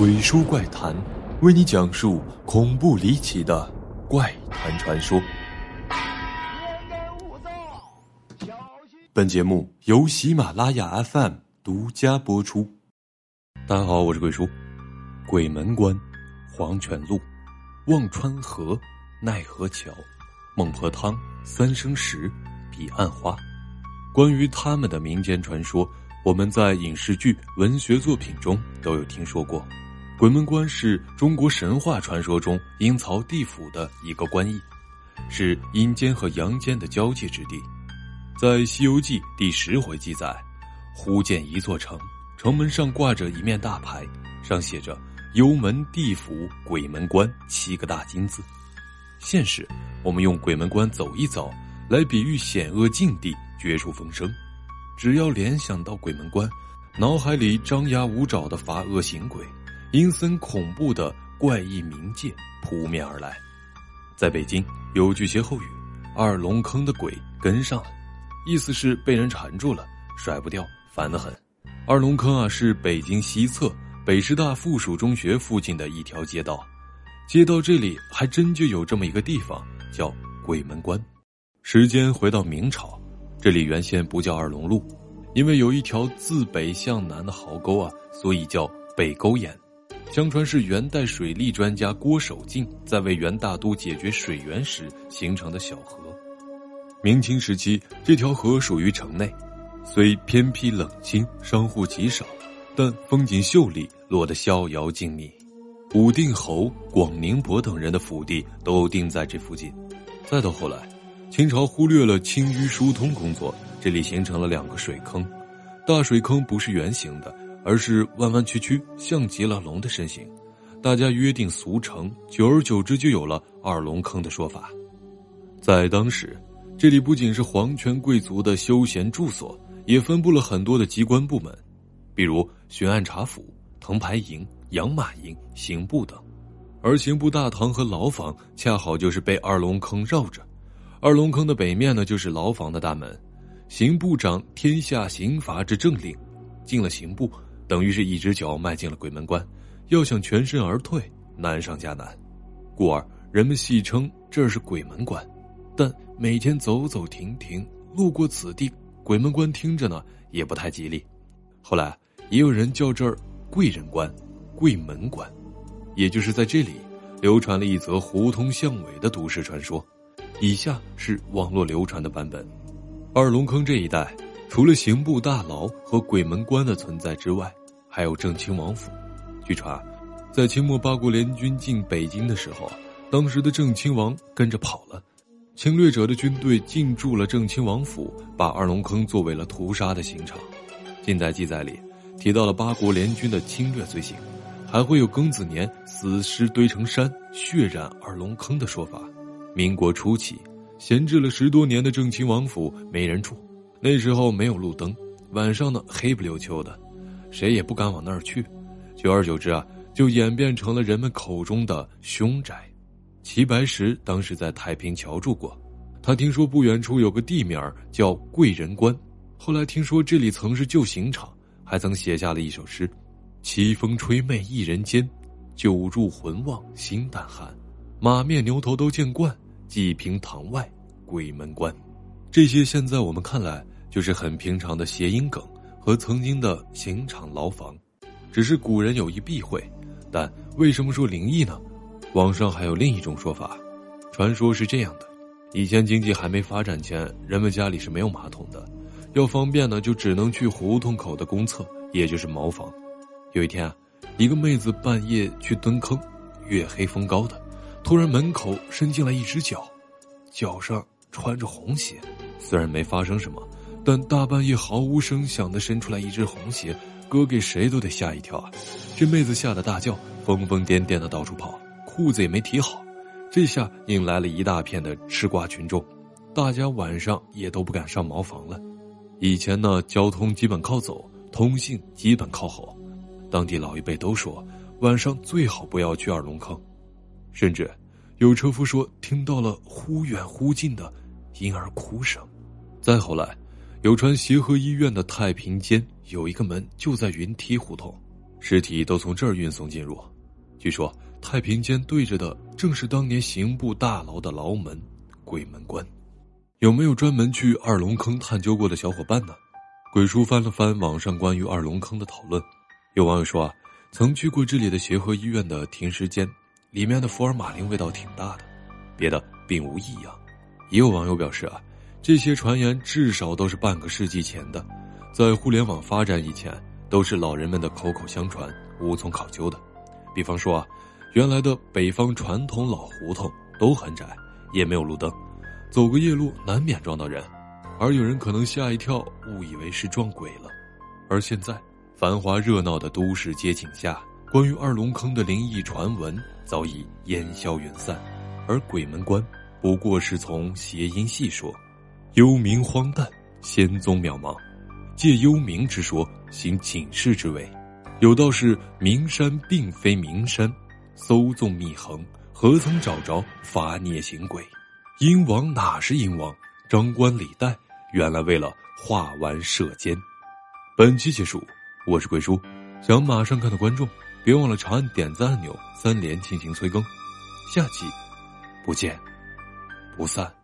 鬼叔怪谈，为你讲述恐怖离奇的怪谈传说。本节目由喜马拉雅 FM 独家播出。大家好，我是鬼叔。鬼门关、黄泉路、忘川河、奈何桥、孟婆汤、三生石、彼岸花，关于他们的民间传说。我们在影视剧、文学作品中都有听说过，鬼门关是中国神话传说中阴曹地府的一个关隘，是阴间和阳间的交界之地。在《西游记》第十回记载，忽见一座城，城门上挂着一面大牌，上写着“幽门地府鬼门关”七个大金字。现实，我们用鬼门关走一遭，来比喻险恶境地、绝处逢生。只要联想到鬼门关，脑海里张牙舞爪的罚恶行鬼、阴森恐怖的怪异冥界扑面而来。在北京有句歇后语：“二龙坑的鬼跟上了”，意思是被人缠住了，甩不掉，烦得很。二龙坑啊，是北京西侧北师大附属中学附近的一条街道，街道这里还真就有这么一个地方，叫鬼门关。时间回到明朝。这里原先不叫二龙路，因为有一条自北向南的壕沟啊，所以叫北沟眼。相传是元代水利专家郭守敬在为元大都解决水源时形成的小河。明清时期，这条河属于城内，虽偏僻冷清，商户极少，但风景秀丽，落得逍遥静谧。武定侯广宁伯等人的府邸都定在这附近。再到后来。清朝忽略了清淤疏通工作，这里形成了两个水坑。大水坑不是圆形的，而是弯弯曲曲，像极了龙的身形。大家约定俗成，久而久之就有了二龙坑的说法。在当时，这里不仅是皇权贵族的休闲住所，也分布了很多的机关部门，比如巡按察府、藤牌营、养马营、刑部等。而刑部大堂和牢房恰好就是被二龙坑绕着。二龙坑的北面呢，就是牢房的大门，刑部长天下刑罚之政令，进了刑部，等于是一只脚迈进了鬼门关，要想全身而退，难上加难，故而人们戏称这是鬼门关。但每天走走停停，路过此地，鬼门关听着呢也不太吉利。后来也有人叫这儿贵人关、贵门关，也就是在这里流传了一则胡同巷尾的都市传说。以下是网络流传的版本：二龙坑这一带，除了刑部大牢和鬼门关的存在之外，还有郑亲王府。据传，在清末八国联军进北京的时候，当时的郑亲王跟着跑了，侵略者的军队进驻了郑亲王府，把二龙坑作为了屠杀的刑场。近代记载里提到了八国联军的侵略罪行，还会有庚子年死尸堆成山，血染二龙坑的说法。民国初期，闲置了十多年的郑亲王府没人住，那时候没有路灯，晚上呢黑不溜秋的，谁也不敢往那儿去。久而久之啊，就演变成了人们口中的凶宅。齐白石当时在太平桥住过，他听说不远处有个地名叫贵人关，后来听说这里曾是旧刑场，还曾写下了一首诗：“凄风吹媚一人间，久入魂忘心胆寒。”马面牛头都见惯，济平堂外鬼门关，这些现在我们看来就是很平常的谐音梗和曾经的刑场牢房，只是古人有意避讳。但为什么说灵异呢？网上还有另一种说法，传说是这样的：以前经济还没发展前，人们家里是没有马桶的，要方便呢，就只能去胡同口的公厕，也就是茅房。有一天啊，一个妹子半夜去蹲坑，月黑风高的。突然，门口伸进来一只脚，脚上穿着红鞋。虽然没发生什么，但大半夜毫无声响的伸出来一只红鞋，搁给谁都得吓一跳啊！这妹子吓得大叫，疯疯癫癫的到处跑，裤子也没提好。这下引来了一大片的吃瓜群众，大家晚上也都不敢上茅房了。以前呢，交通基本靠走，通信基本靠吼，当地老一辈都说，晚上最好不要去二龙坑。甚至，有车夫说听到了忽远忽近的婴儿哭声。再后来，有传协和医院的太平间有一个门就在云梯胡同，尸体都从这儿运送进入。据说太平间对着的正是当年刑部大牢的牢门——鬼门关。有没有专门去二龙坑探究过的小伙伴呢？鬼叔翻了翻网上关于二龙坑的讨论，有网友说啊，曾去过这里的协和医院的停尸间，里面的福尔马林味道挺大的，别的并无异样。也有网友表示啊，这些传言至少都是半个世纪前的，在互联网发展以前，都是老人们的口口相传，无从考究的。比方说啊，原来的北方传统老胡同都很窄，也没有路灯，走个夜路难免撞到人。而有人可能吓一跳，误以为是撞鬼了。而现在，繁华热闹的都市街景下，关于二龙坑的灵异传闻早已烟消云散，而鬼门关不过是从谐音细说，幽冥荒诞，仙宗渺茫，借幽冥之说行警示之为。有道是名山并非名山，搜纵密横，何曾找着发孽行鬼？阴王哪是阴王？张冠李戴。原来为了画完射箭。本期结束，我是鬼叔，想马上看的观众，别忘了长按点赞按钮，三连进行催更，下期不见不散。